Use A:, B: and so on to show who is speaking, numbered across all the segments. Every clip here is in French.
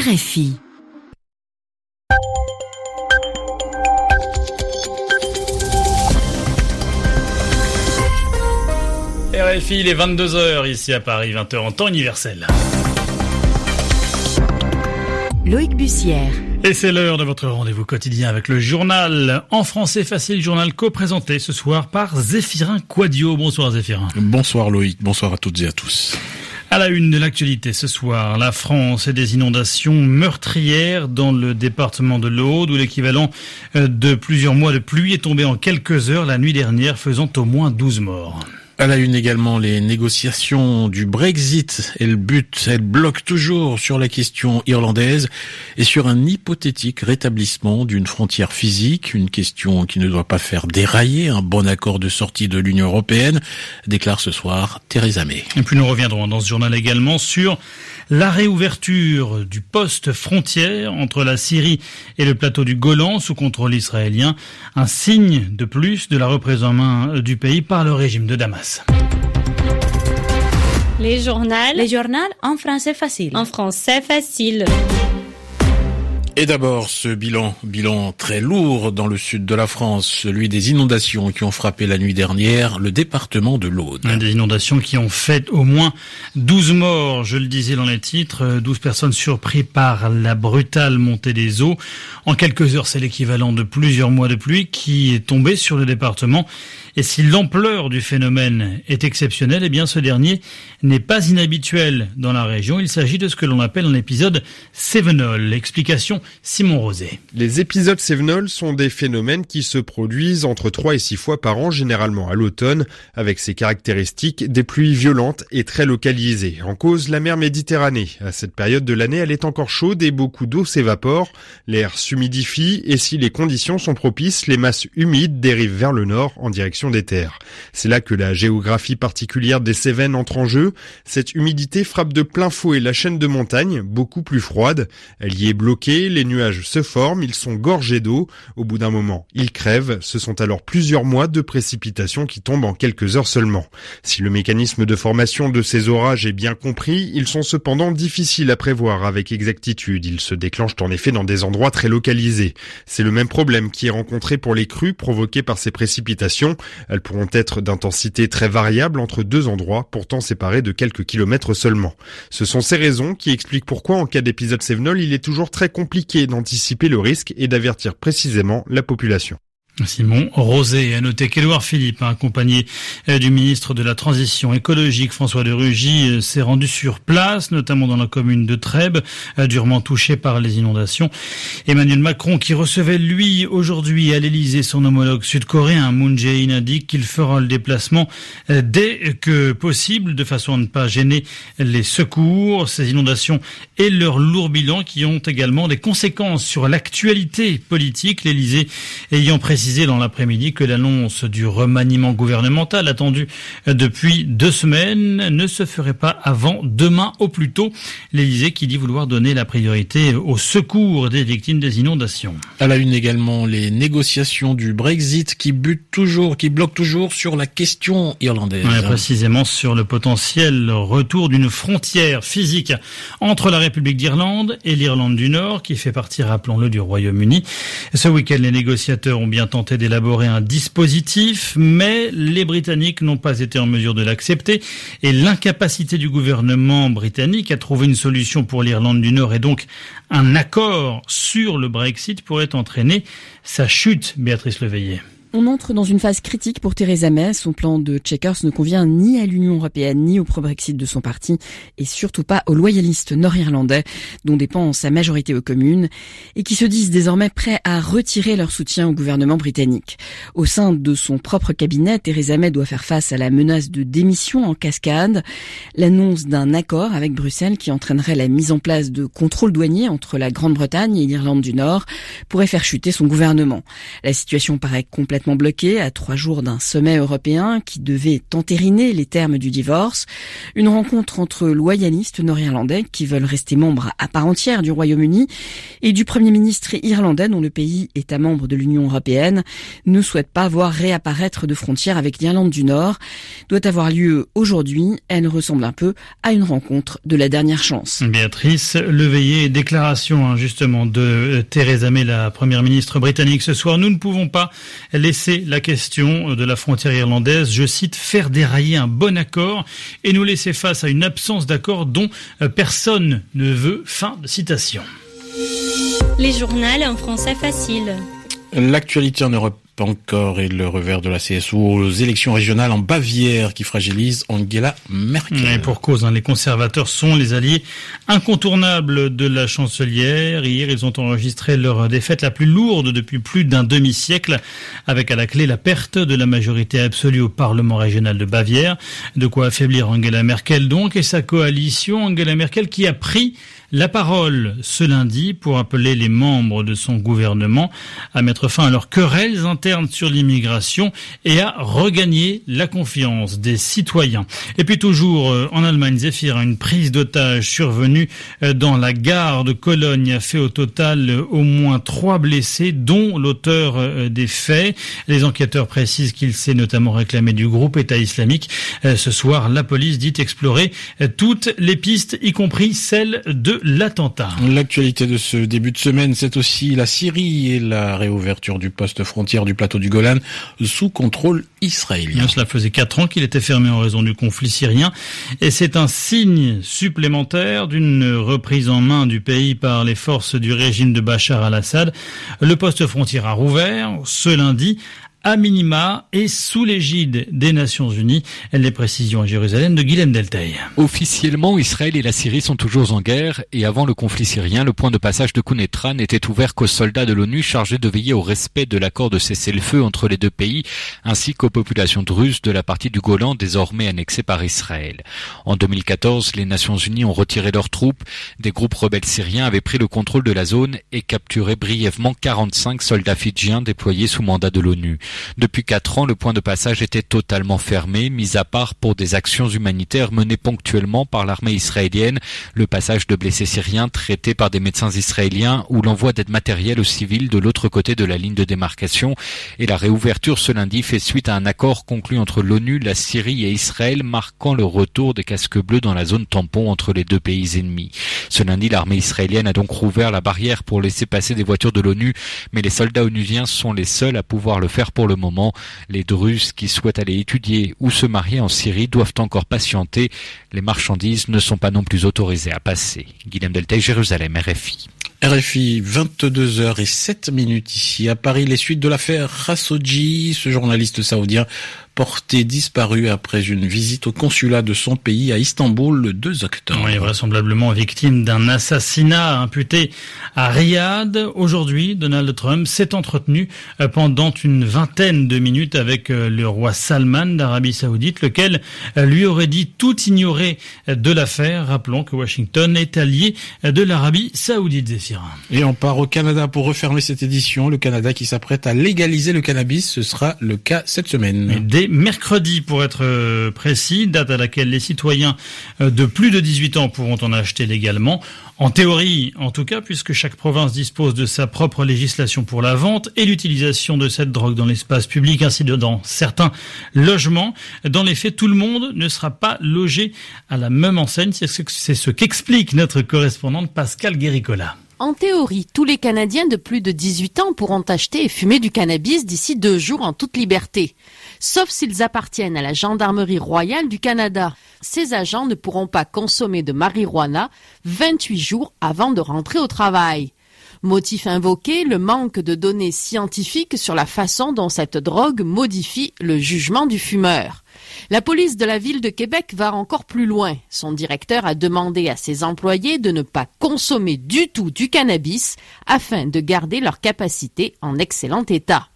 A: RFI.
B: RFI, il est 22h ici à Paris, 20h en temps universel.
A: Loïc Bussière.
B: Et c'est l'heure de votre rendez-vous quotidien avec le journal en français facile, journal co-présenté ce soir par Zéphirin Quadio. Bonsoir Zéphirin.
C: Bonsoir Loïc, bonsoir à toutes et à tous.
B: À la une de l'actualité ce soir, la France et des inondations meurtrières dans le département de l'Aude où l'équivalent euh, de plusieurs mois de pluie est tombé en quelques heures la nuit dernière faisant au moins 12 morts.
C: À la une également, les négociations du Brexit. Elles butent, elles bloquent toujours sur la question irlandaise et sur un hypothétique rétablissement d'une frontière physique, une question qui ne doit pas faire dérailler un bon accord de sortie de l'Union européenne, déclare ce soir Theresa May.
B: Et puis nous reviendrons dans ce journal également sur la réouverture du poste frontière entre la Syrie et le plateau du Golan sous contrôle israélien, un signe de plus de la reprise en main du pays par le régime de Damas.
D: Les journaux.
E: Les journaux en français facile.
D: En français facile.
C: Et d'abord, ce bilan, bilan très lourd dans le sud de la France, celui des inondations qui ont frappé la nuit dernière le département de l'Aude.
B: Des inondations qui ont fait au moins 12 morts, je le disais dans les titres, 12 personnes surprises par la brutale montée des eaux. En quelques heures, c'est l'équivalent de plusieurs mois de pluie qui est tombé sur le département. Et si l'ampleur du phénomène est exceptionnelle, eh bien ce dernier n'est pas inhabituel dans la région. Il s'agit de ce que l'on appelle un épisode Sévenol. Explication Simon Rosé.
F: Les épisodes Sévenol sont des phénomènes qui se produisent entre 3 et 6 fois par an, généralement à l'automne, avec ses caractéristiques des pluies violentes et très localisées. En cause, la mer Méditerranée. À cette période de l'année, elle est encore chaude et beaucoup d'eau s'évapore. L'air s'humidifie et si les conditions sont propices, les masses humides dérivent vers le nord en direction des terres. C'est là que la géographie particulière des Cévennes entre en jeu. Cette humidité frappe de plein fouet la chaîne de montagne, beaucoup plus froide. Elle y est bloquée, les nuages se forment, ils sont gorgés d'eau. Au bout d'un moment, ils crèvent. Ce sont alors plusieurs mois de précipitations qui tombent en quelques heures seulement. Si le mécanisme de formation de ces orages est bien compris, ils sont cependant difficiles à prévoir avec exactitude. Ils se déclenchent en effet dans des endroits très localisés. C'est le même problème qui est rencontré pour les crues provoquées par ces précipitations. Elles pourront être d'intensité très variable entre deux endroits, pourtant séparés de quelques kilomètres seulement. Ce sont ces raisons qui expliquent pourquoi en cas d'épisode Sévenol, il est toujours très compliqué d'anticiper le risque et d'avertir précisément la population.
B: Simon Rosé a noté qu'Édouard Philippe, accompagné euh, du ministre de la Transition écologique François de Rugy, euh, s'est rendu sur place, notamment dans la commune de Trèbes, euh, durement touchée par les inondations. Emmanuel Macron, qui recevait lui aujourd'hui à l'Élysée son homologue sud-coréen Moon Jae-in, dit qu'il fera le déplacement dès que possible, de façon à ne pas gêner les secours. Ces inondations et leur lourd bilan qui ont également des conséquences sur l'actualité politique. L'Élysée ayant précisé dans l'après-midi que l'annonce du remaniement gouvernemental attendu depuis deux semaines ne se ferait pas avant demain au plus tôt. L'Élysée qui dit vouloir donner la priorité au secours des victimes des inondations.
C: À la une également les négociations du Brexit qui butent toujours, qui bloquent toujours sur la question irlandaise.
B: Ouais, précisément sur le potentiel retour d'une frontière physique entre la République d'Irlande et l'Irlande du Nord qui fait partie, rappelons-le, du Royaume-Uni. Ce week-end, les négociateurs ont bien tenté d'élaborer un dispositif, mais les Britanniques n'ont pas été en mesure de l'accepter et l'incapacité du gouvernement britannique à trouver une solution pour l'Irlande du Nord et donc un accord sur le Brexit pourrait entraîner sa chute, Béatrice Leveillé.
E: On entre dans une phase critique pour Theresa May. Son plan de Checkers ne convient ni à l'Union européenne, ni au pro-Brexit de son parti, et surtout pas aux loyalistes nord-irlandais, dont dépend sa majorité aux communes, et qui se disent désormais prêts à retirer leur soutien au gouvernement britannique. Au sein de son propre cabinet, Theresa May doit faire face à la menace de démission en cascade, l'annonce d'un accord avec Bruxelles qui entraînerait la mise en place de contrôles douaniers entre la Grande-Bretagne et l'Irlande du Nord pourrait faire chuter son gouvernement. La situation paraît complètement complètement bloquée à trois jours d'un sommet européen qui devait entériner les termes du divorce. Une rencontre entre loyalistes nord-irlandais qui veulent rester membres à part entière du Royaume-Uni et du Premier ministre irlandais dont le pays, État membre de l'Union européenne, ne souhaite pas voir réapparaître de frontières avec l'Irlande du Nord, doit avoir lieu aujourd'hui. Elle ressemble un peu à une renconre de la dernière chance.
B: Béatrice Leveillé, déclaration hein, justement de euh, Theresa May, la première ministre britannique ce soir. Nous ne pouvons pas laisser la question de la frontière irlandaise, je cite, faire dérailler un bon accord et nous laisser face à une absence d'accord dont euh, personne ne veut. Fin de citation.
D: Les journaux en français facile.
C: L'actualité en Europe encore et le revers de la CSU aux élections régionales en Bavière qui fragilise Angela Merkel.
B: Et pour cause, hein, les conservateurs sont les alliés incontournables de la chancelière. Hier, ils ont enregistré leur défaite la plus lourde depuis plus d'un demi-siècle, avec à la clé la perte de la majorité absolue au Parlement régional de Bavière. De quoi affaiblir Angela Merkel donc et sa coalition. Angela Merkel qui a pris la parole ce lundi pour appeler les membres de son gouvernement à mettre fin à leurs querelles internes sur l'immigration et à regagner la confiance des citoyens. Et puis toujours euh, en Allemagne, Zephyr, une prise d'otage survenue euh, dans la gare de Cologne a fait au total euh, au moins trois blessés, dont l'auteur des faits. Les enquêteurs précisent qu'il s'est notamment réclamé du groupe État islamique. Ce soir, la police dit explorer toutes les pistes, y compris celle de l'attentat.
C: L'actualité de ce début de semaine, c'est aussi la Syrie et la réouverture du poste frontière du plateau du Golan sous contrôle israélien.
B: Cela faisait quatre ans qu'il était fermé en raison du conflit syrien et c'est un signe supplémentaire d'une reprise en main du pays par les forces du régime de Bachar al-Assad. Le poste frontière a rouvert ce lundi à minima et sous l'égide des Nations Unies. Les précisions à Jérusalem de Guilhem Deltay.
G: Officiellement, Israël et la Syrie sont toujours en guerre et avant le conflit syrien, le point de passage de Kounetra n'était ouvert qu'aux soldats de l'ONU chargés de veiller au respect de l'accord de cessez-le-feu entre les deux pays ainsi qu'aux populations druzes de la partie du Golan désormais annexée par Israël. En 2014, les Nations Unies ont retiré leurs troupes, des groupes rebelles syriens avaient pris le contrôle de la zone et capturé brièvement 45 soldats fidjiens déployés sous mandat de l'ONU. Depuis quatre ans, le point de passage était totalement fermé, mis à part pour des actions humanitaires menées ponctuellement par l'armée israélienne, le passage de blessés syriens traités par des médecins israéliens ou l'envoi d'aide matérielle aux civils de l'autre côté de la ligne de démarcation. Et la réouverture ce lundi fait suite à un accord conclu entre l'ONU, la Syrie et Israël, marquant le retour des casques bleus dans la zone tampon entre les deux pays ennemis. Ce lundi, l'armée israélienne a donc rouvert la barrière pour laisser passer des voitures de l'ONU, mais les soldats onusiens sont les seuls à pouvoir le faire le moment. Les Druzes qui souhaitent aller étudier ou se marier en Syrie doivent encore patienter. Les marchandises ne sont pas non plus autorisées à passer. Guillaume Deltay, Jérusalem, RFI.
C: RFI, 22h et 7 minutes ici à Paris, les suites de l'affaire Khashoggi, ce journaliste saoudien porté disparu après une visite au consulat de son pays à Istanbul le 2 octobre.
B: Oui, vraisemblablement victime d'un assassinat imputé à Riyad. Aujourd'hui, Donald Trump s'est entretenu euh, pendant une vingtaine de minutes avec euh, le roi Salman d'Arabie Saoudite, lequel euh, lui aurait dit tout ignorer de l'affaire. Rappelons que Washington est allié de l'Arabie Saoudite,
C: Et on part au Canada pour refermer cette édition. Le Canada qui s'apprête à légaliser le cannabis, ce sera le cas cette semaine
B: mercredi pour être euh, précis, date à laquelle les citoyens euh, de plus de 18 ans pourront en acheter légalement. En théorie, en tout cas, puisque chaque province dispose de sa propre législation pour la vente et l'utilisation de cette drogue dans l'espace public, ainsi que dans certains logements. Dans les faits, tout le monde ne sera pas logé à la même enseigne. C'est ce qu'explique notre correspondante Pascal Guéricola.
H: En théorie, tous les Canadiens de plus de 18 ans pourront acheter et fumer du cannabis d'ici deux jours en toute liberté, sauf s'ils appartiennent à la Gendarmerie royale du Canada. Ces agents ne pourront pas consommer de marijuana 28 jours avant de rentrer au travail. Motif invoqué, le manque de données scientifiques sur la façon dont cette drogue modifie le jugement du fumeur. La police de la ville de Québec va encore plus loin. Son directeur a demandé à ses employés de ne pas consommer du tout du cannabis afin de garder leur capacité en excellent état.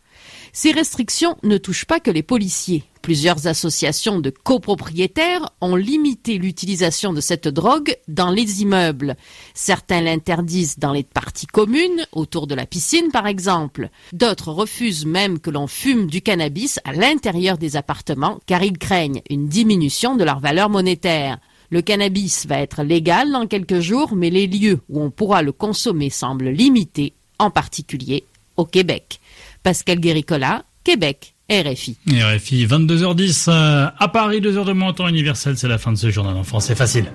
H: Ces restrictions ne touchent pas que les policiers. Plusieurs associations de copropriétaires ont limité l'utilisation de cette drogue dans les immeubles. Certains l'interdisent dans les parties communes, autour de la piscine par exemple. D'autres refusent même que l'on fume du cannabis à l'intérieur des appartements car ils craignent une diminution de leur valeur monétaire. Le cannabis va être légal dans quelques jours, mais les lieux où on pourra le consommer semblent limités, en particulier au Québec. Pascal Guéricola, Québec. RFI.
B: RFI, 22h10 euh, à Paris, 2h de moins temps universel, c'est la fin de ce journal en français facile.